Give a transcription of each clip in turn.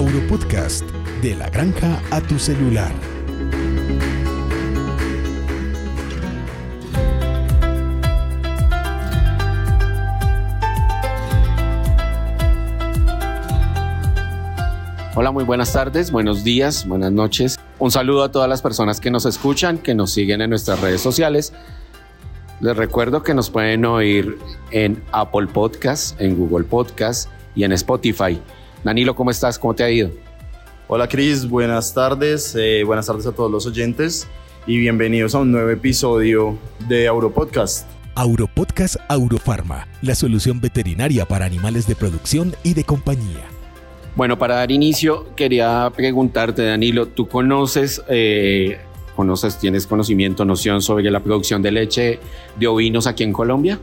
Auropodcast, de la granja a tu celular. Hola, muy buenas tardes, buenos días, buenas noches. Un saludo a todas las personas que nos escuchan, que nos siguen en nuestras redes sociales. Les recuerdo que nos pueden oír en Apple Podcast, en Google Podcast y en Spotify. Danilo, ¿cómo estás? ¿Cómo te ha ido? Hola Cris, buenas tardes, eh, buenas tardes a todos los oyentes y bienvenidos a un nuevo episodio de Auropodcast. Auropodcast Aurofarma, la solución veterinaria para animales de producción y de compañía. Bueno, para dar inicio, quería preguntarte, Danilo, ¿tú conoces, eh, conoces, tienes conocimiento, noción sobre la producción de leche de ovinos aquí en Colombia?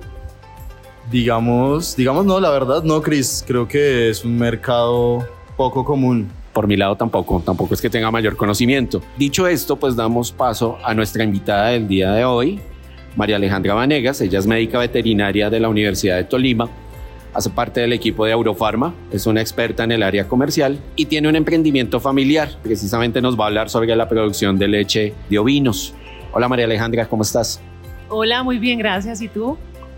Digamos, digamos no, la verdad no, Cris. Creo que es un mercado poco común. Por mi lado tampoco, tampoco es que tenga mayor conocimiento. Dicho esto, pues damos paso a nuestra invitada del día de hoy, María Alejandra Vanegas. Ella es médica veterinaria de la Universidad de Tolima, hace parte del equipo de Eurofarma, es una experta en el área comercial y tiene un emprendimiento familiar. Precisamente nos va a hablar sobre la producción de leche de ovinos. Hola María Alejandra, ¿cómo estás? Hola, muy bien, gracias. ¿Y tú?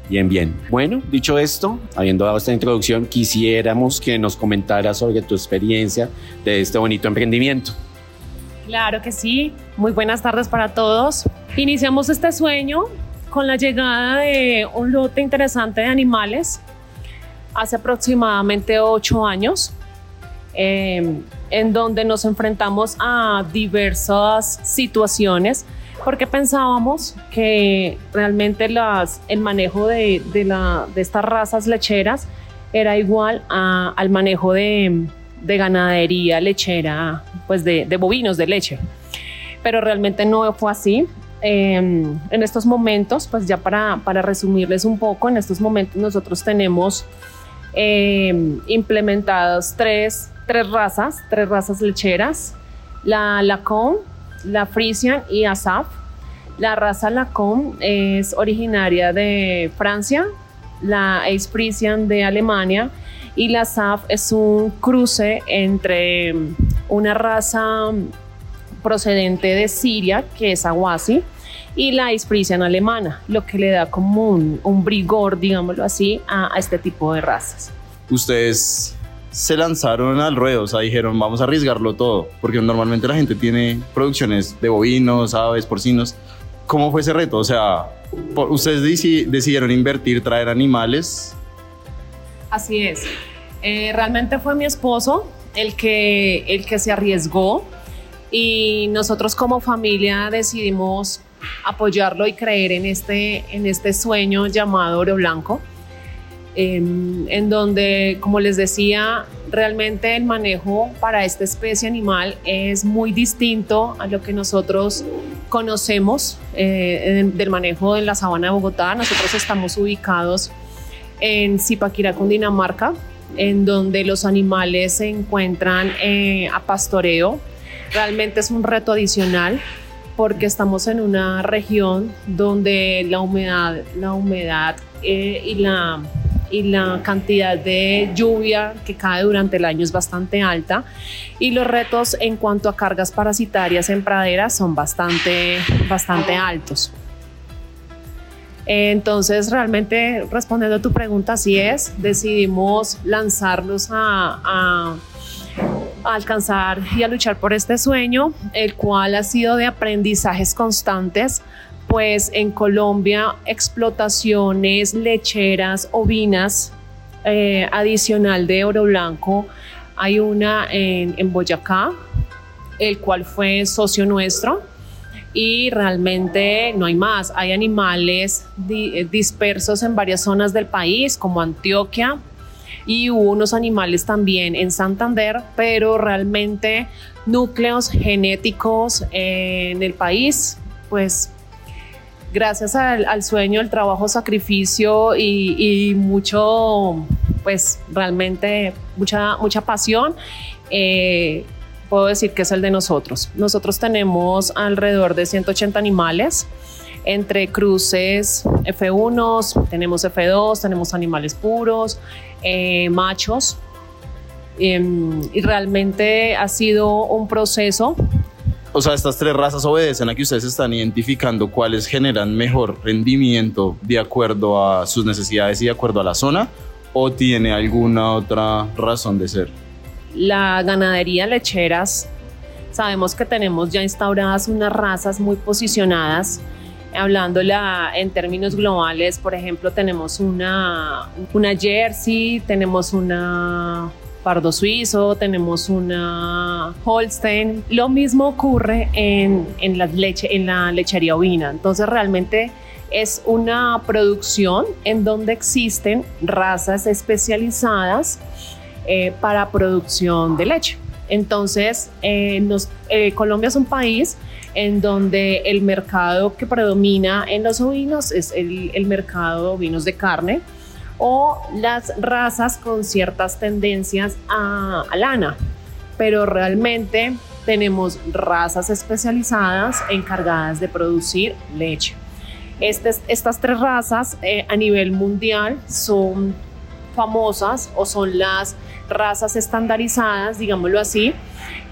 Bien, bien. Bueno, dicho esto, habiendo dado esta introducción, quisiéramos que nos comentaras sobre tu experiencia de este bonito emprendimiento. Claro que sí. Muy buenas tardes para todos. Iniciamos este sueño con la llegada de un lote interesante de animales hace aproximadamente ocho años, eh, en donde nos enfrentamos a diversas situaciones porque pensábamos que realmente las, el manejo de, de, la, de estas razas lecheras era igual a, al manejo de, de, ganadería lechera, pues de, de, bovinos de leche. Pero realmente no fue así. Eh, en estos momentos, pues ya para, para, resumirles un poco, en estos momentos nosotros tenemos eh, implementados tres, tres razas, tres razas lecheras, la Lacon, la Frisian y Asaf. La raza Lacombe es originaria de Francia, la Ace Frisian de Alemania y la Asaf es un cruce entre una raza procedente de Siria, que es Awasi, y la Ace Frisian alemana, lo que le da como un, un brigor, digámoslo así, a, a este tipo de razas. Ustedes se lanzaron al ruedo, o sea, dijeron, vamos a arriesgarlo todo, porque normalmente la gente tiene producciones de bovinos, aves, porcinos. ¿Cómo fue ese reto? O sea, ustedes decidieron invertir, traer animales. Así es. Eh, realmente fue mi esposo el que, el que se arriesgó y nosotros como familia decidimos apoyarlo y creer en este, en este sueño llamado Oro Blanco en donde, como les decía, realmente el manejo para esta especie animal es muy distinto a lo que nosotros conocemos eh, del manejo en la sabana de Bogotá. Nosotros estamos ubicados en Zipaquirá, Cundinamarca, en donde los animales se encuentran eh, a pastoreo. Realmente es un reto adicional porque estamos en una región donde la humedad, la humedad eh, y la y la cantidad de lluvia que cae durante el año es bastante alta y los retos en cuanto a cargas parasitarias en praderas son bastante, bastante altos. Entonces, realmente respondiendo a tu pregunta, así es, decidimos lanzarnos a, a, a, alcanzar y a luchar por este sueño, el cual ha sido de aprendizajes constantes pues en Colombia explotaciones lecheras ovinas eh, adicional de oro blanco. Hay una en, en, Boyacá, el cual fue socio nuestro y realmente no hay más. Hay animales di dispersos en varias zonas del país como Antioquia y hubo unos animales también en Santander, pero realmente núcleos genéticos en el país pues gracias al, sueño, el trabajo, sacrificio y, y, mucho, pues realmente mucha, mucha pasión, eh, puedo decir que es el de nosotros. Nosotros tenemos alrededor de 180 animales entre cruces F1, tenemos F2, tenemos animales puros, eh, machos. Em, y realmente ha sido un proceso o sea, estas tres razas obedecen a que ustedes están identificando cuáles generan mejor rendimiento de acuerdo a sus necesidades y de acuerdo a la zona, o tiene alguna otra razón de ser. La ganadería lecheras, sabemos que tenemos ya instauradas unas razas muy posicionadas. Hablándola en términos globales, por ejemplo, tenemos una, una Jersey, tenemos una pardo suizo, tenemos una Holstein. Lo mismo ocurre en, en, la, leche, en la lechería ovina. Entonces realmente es una producción en donde existen razas especializadas eh, para producción de leche. Entonces, eh, eh, Colombia es un país en donde el mercado que predomina en los ovinos es el, el mercado de ovinos de carne o las razas con ciertas tendencias a, lana, pero realmente tenemos razas especializadas encargadas de producir leche. estas tres razas eh, a nivel mundial son famosas o son las razas estandarizadas, digámoslo así,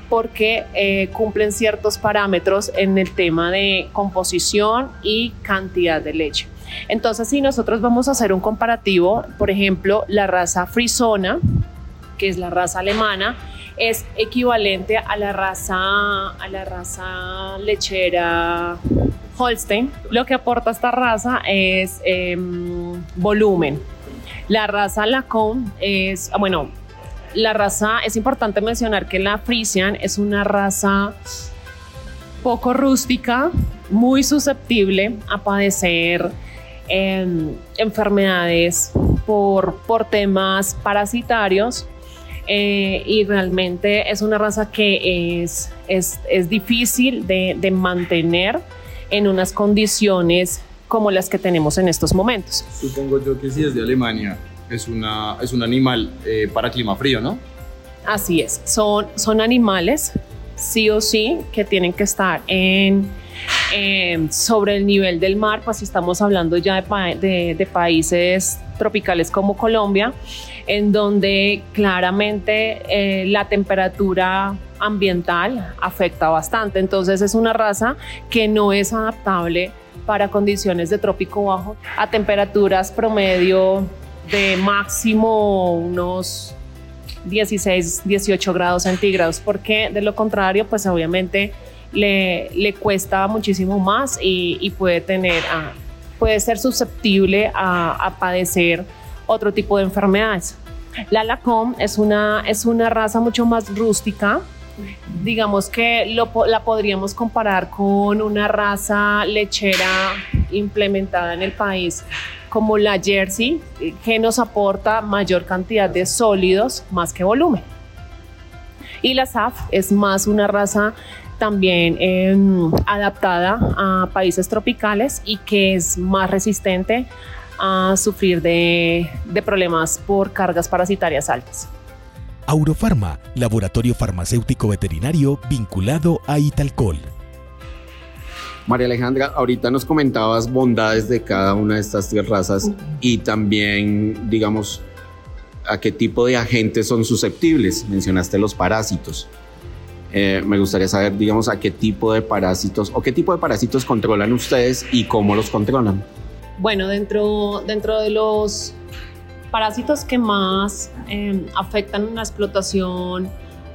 porque eh, cumplen ciertos parámetros en el tema de composición y cantidad de leche. Entonces, si nosotros vamos a hacer un comparativo, por ejemplo, la raza frisona, que es la raza alemana, es equivalente a la raza, a la raza lechera Holstein. Lo que aporta esta raza es em, volumen. La raza Lacombe es, ah, bueno, la raza, es importante mencionar que la Frisian es una raza poco rústica, muy susceptible a padecer enfermedades por, por temas parasitarios eh, y realmente es una raza que es, es, es difícil de, de, mantener en unas condiciones como las que tenemos en estos momentos. Supongo yo que si es de Alemania, es, una, es un animal eh, para clima frío, ¿no? Así es, son, son animales sí o sí que tienen que estar en Em, sobre el nivel del mar, pues estamos hablando ya de, países tropicales como Colombia, en donde claramente eh, la temperatura ambiental afecta bastante. Entonces es una raza que no es adaptable para condiciones de trópico bajo a temperaturas promedio de máximo unos 16, 18 grados centígrados, porque de lo contrario, pues obviamente le, le cuesta muchísimo más y, puede tener, ah, puede ser susceptible a, padecer otro tipo de enfermedades. La Lacom es una, es una raza mucho más rústica, digamos que la podríamos comparar con una raza lechera implementada en el país como la Jersey, que nos aporta mayor cantidad de sólidos más que volumen. Y la SAF es más una raza también em, adaptada a países tropicales y que es más resistente a sufrir de, de problemas por cargas parasitarias altas. Aurofarma, laboratorio farmacéutico veterinario vinculado a Italcol. María Alejandra, ahorita nos comentabas bondades de cada una de estas tres razas y también, digamos, a qué tipo de agentes son susceptibles. Mencionaste los parásitos. Eh, me gustaría saber, digamos, a qué tipo de parásitos o qué tipo de parásitos controlan ustedes y cómo los controlan. Bueno, dentro, dentro de los parásitos que más eh, afectan la explotación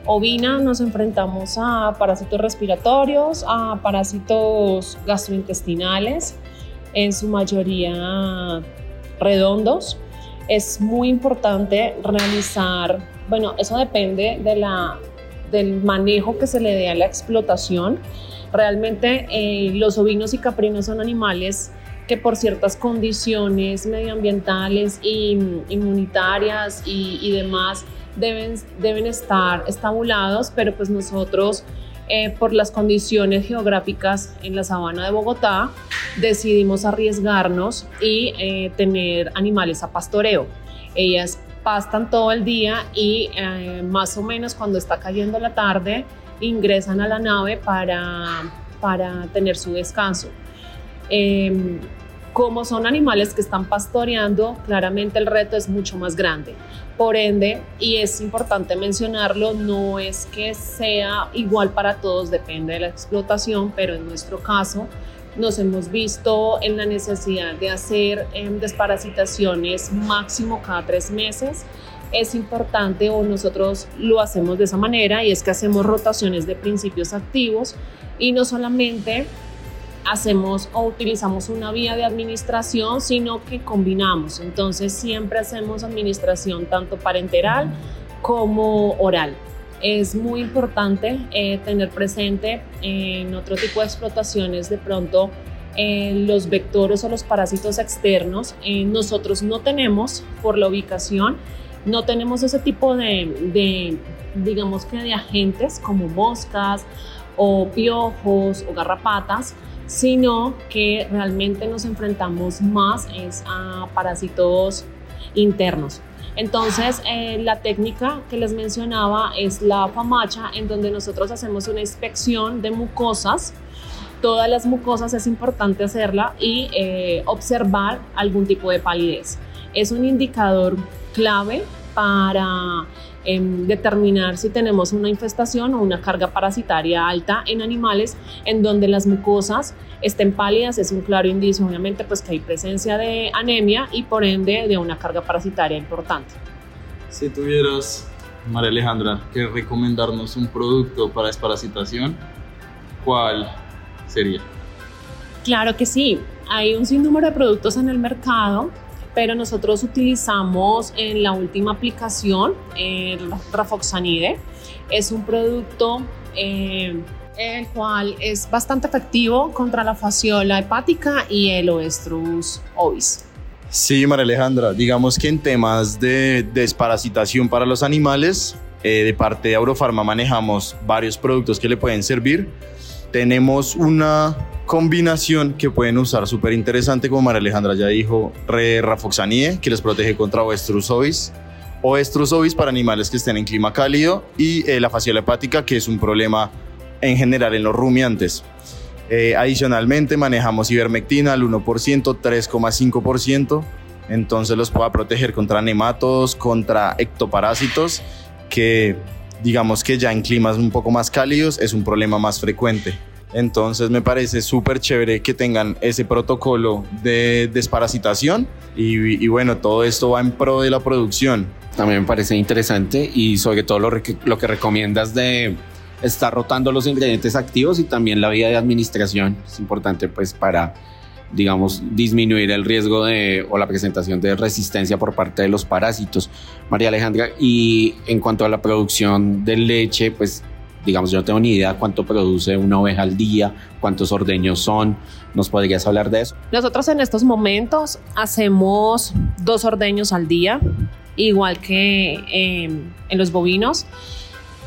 ovina nos enfrentamos a parásitos respiratorios, a parásitos gastrointestinales, en su mayoría redondos. Es muy importante realizar, bueno, eso depende de la del manejo que se le dé a la explotación. Realmente eh, los ovinos y caprinos son animales que por ciertas condiciones medioambientales e inmunitarias y, demás deben, deben estar estabulados, pero pues nosotros eh, por las condiciones geográficas en la sabana de Bogotá decidimos arriesgarnos y eh, tener animales a pastoreo. Ellas pastan todo el día y eh, más o menos cuando está cayendo la tarde ingresan a la nave para, para tener su descanso. Em, Como son animales que están pastoreando, claramente el reto es mucho más grande. Por ende, y es importante mencionarlo, no es que sea igual para todos, depende de la explotación, pero en nuestro caso nos hemos visto en la necesidad de hacer em, desparasitaciones máximo cada tres meses. Es importante o nosotros lo hacemos de esa manera y es que hacemos rotaciones de principios activos y no solamente hacemos o utilizamos una vía de administración, sino que combinamos. Entonces siempre hacemos administración tanto parenteral como oral. Es muy importante eh, tener presente en otro tipo de explotaciones de pronto eh, los vectores o los parásitos externos. Eh, nosotros no tenemos por la ubicación, no tenemos ese tipo de, de digamos que de agentes como moscas o piojos o garrapatas sino que realmente nos enfrentamos más es a parásitos internos. Entonces, eh, la técnica que les mencionaba es la famacha, en donde nosotros hacemos una inspección de mucosas. Todas las mucosas es importante hacerla y eh, observar algún tipo de palidez. Es un indicador clave para determinar si tenemos una infestación o una carga parasitaria alta en animales en donde las mucosas estén pálidas es un claro indicio obviamente pues que hay presencia de anemia y por ende de una carga parasitaria importante. Si tuvieras, María Alejandra, que recomendarnos un producto para desparasitación, ¿cuál sería? Claro que sí, hay un sinnúmero de productos en el mercado pero nosotros utilizamos en la última aplicación el Rafoxanide. Es un producto eh, el cual es bastante efectivo contra la fasciola hepática y el Oestrus ovis. Sí, María Alejandra, digamos que en temas de desparasitación para los animales, eh, de parte de Aurofarma manejamos varios productos que le pueden servir. Tenemos una combinación que pueden usar súper interesante, como María Alejandra ya dijo, Rafoxanie, que les protege contra Oestrus ovis, Oestrus ovis para animales que estén en clima cálido y eh, la fascial hepática, que es un problema en general en los rumiantes. Eh, adicionalmente manejamos ivermectina al 1%, 3,5%, entonces los pueda proteger contra nematodos, contra ectoparásitos, que digamos que ya en climas un poco más cálidos es un problema más frecuente. Entonces me parece súper chévere que tengan ese protocolo de desparasitación y, bueno, todo esto va en pro de la producción. También me parece interesante y sobre todo lo, lo que recomiendas de estar rotando los ingredientes activos y también la vía de administración es importante pues para digamos, disminuir el riesgo de, o la presentación de resistencia por parte de los parásitos. María Alejandra, y en cuanto a la producción de leche, pues digamos, yo no tengo ni idea cuánto produce una oveja al día, cuántos ordeños son. ¿Nos podrías hablar de eso? Nosotros en estos momentos hacemos dos ordeños al día, igual que em, en los bovinos.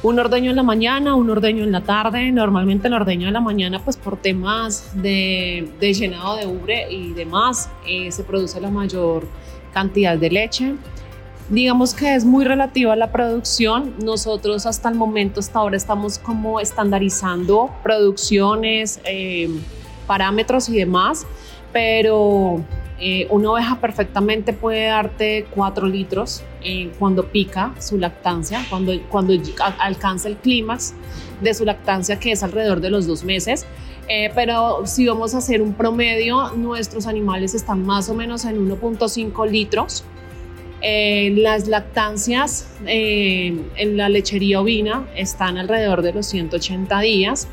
Un ordeño en la mañana, un ordeño en la tarde. Normalmente el ordeño en la mañana, pues por temas de, de llenado de ubre y demás, eh, se produce la mayor cantidad de leche. Digamos que es muy relativa a la producción. Nosotros hasta el momento, hasta ahora, estamos como estandarizando producciones, eh, parámetros y demás, pero eh, una oveja perfectamente puede darte 4 litros eh, cuando pica su lactancia, cuando, cuando alcanza el clímax de su lactancia, que es alrededor de los dos meses. pero si vamos a hacer un promedio, nuestros animales están más o menos en 1.5 litros eh, las lactancias eh, en la lechería ovina están alrededor de los 180 días.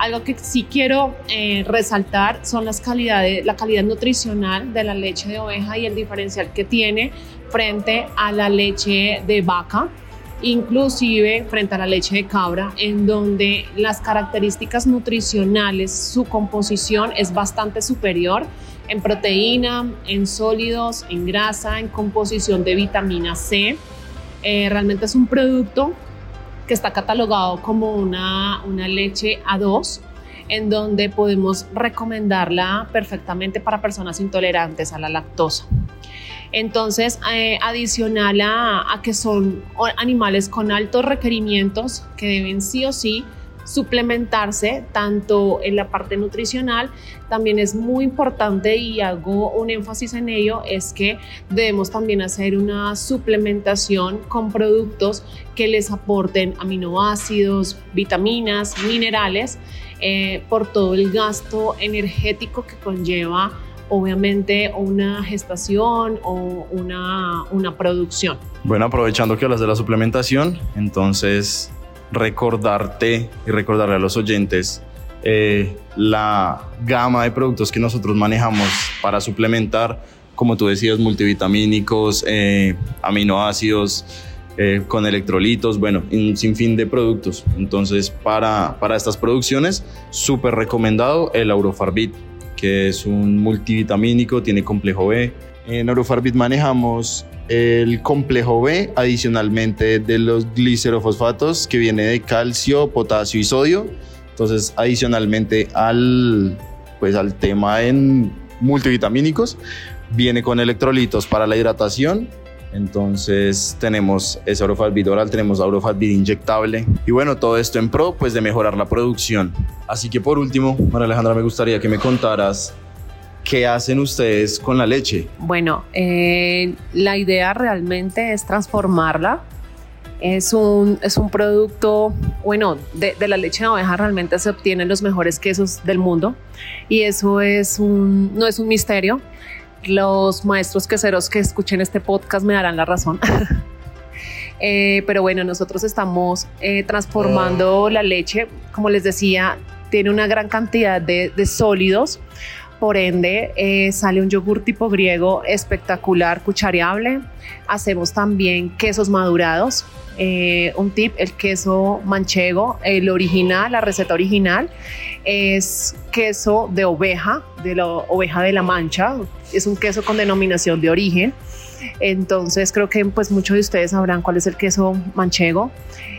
Algo que sí quiero eh, resaltar son las calidades, la calidad nutricional de la leche de oveja y el diferencial que tiene frente a la leche de vaca, inclusive frente a la leche de cabra, en donde las características nutricionales, su composición es bastante superior en proteína, en sólidos, en grasa, en composición de vitamina C. Eh, realmente es un producto que está catalogado como una, una leche A2, en donde podemos recomendarla perfectamente para personas intolerantes a la lactosa. Entonces, eh, adicional a, a, que son animales con altos requerimientos que deben sí o sí suplementarse tanto en la parte nutricional, también es muy importante y hago un énfasis en ello, es que debemos también hacer una suplementación con productos que les aporten aminoácidos, vitaminas, minerales, eh, por todo el gasto energético que conlleva obviamente una gestación o una, una producción. Bueno, aprovechando que hablas de la suplementación, entonces recordarte y recordarle a los oyentes eh, la gama de productos que nosotros manejamos para suplementar, como tú decías, multivitamínicos, eh, aminoácidos, eh, con electrolitos, bueno, un sinfín de productos. Entonces, para, para estas producciones, súper recomendado el Aurofarbit, que es un multivitamínico, tiene complejo B. En Aurofarbit manejamos el complejo B, adicionalmente de los glicerofosfatos, que viene de calcio, potasio y sodio. Entonces, adicionalmente al, pues, al tema en multivitamínicos, viene con electrolitos para la hidratación. Entonces tenemos ese Aurofalbid oral, tenemos Aurofalbid inyectable y bueno, todo esto en pro pues de mejorar la producción. Así que por último, María Alejandra, me gustaría que me contaras ¿Qué hacen ustedes con la leche? Bueno, eh, la idea realmente es transformarla. Es un, es un producto, bueno, de, de, la leche de oveja realmente se obtienen los mejores quesos del mundo y eso es un, no es un misterio. Los maestros queseros que escuchen este podcast me darán la razón. eh, pero bueno, nosotros estamos eh, transformando la leche, como les decía, tiene una gran cantidad de, de sólidos por ende, eh, sale un yogur tipo griego espectacular, cuchareable. Hacemos también quesos madurados. Eh, un tip, el queso manchego, el original, la receta original, es queso de oveja, de la oveja de la mancha. Es un queso con denominación de origen. Entonces creo que pues muchos de ustedes sabrán cuál es el queso manchego.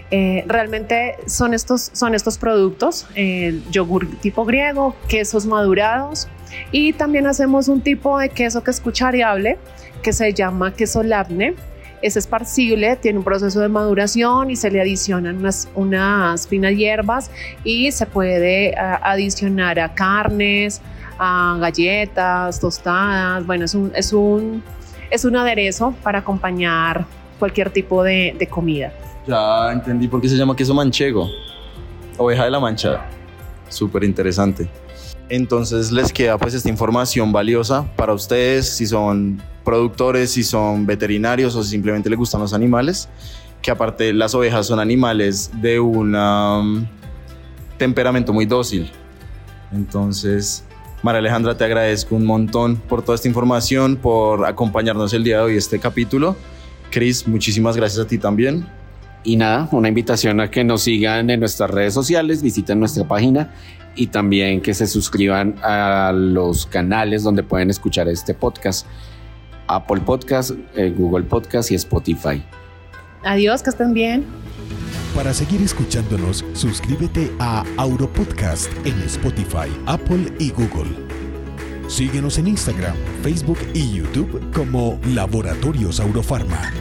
Eh, realmente son estos, son estos productos, el yogur tipo griego, quesos madurados y también hacemos un tipo de queso que es cuchareable que se llama queso labne. Es esparcible, tiene un proceso de maduración y se le adicionan unas, unas finas hierbas y se puede adicionar a carnes, a galletas, tostadas. Bueno, es un, es un, es un aderezo para acompañar cualquier tipo de, comida. Ya entendí por qué se llama queso manchego. Oveja de la mancha. Súper interesante. Entonces les queda pues esta información valiosa para ustedes si son productores, si son veterinarios o si simplemente les gustan los animales, que aparte las ovejas son animales de un um, temperamento muy dócil. Entonces, María Alejandra, te agradezco un montón por toda esta información, por acompañarnos el día de hoy este capítulo. Cris, muchísimas gracias a ti también. Y nada, una invitación a que nos sigan en nuestras redes sociales, visiten nuestra página y también que se suscriban a los canales donde pueden escuchar este podcast. Apple Podcast, eh, Google Podcast y Spotify. Adiós, que estén bien. Para seguir escuchándonos, suscríbete a Auropodcast en Spotify, Apple y Google. Síguenos en Instagram, Facebook y YouTube como Laboratorios Aurofarma.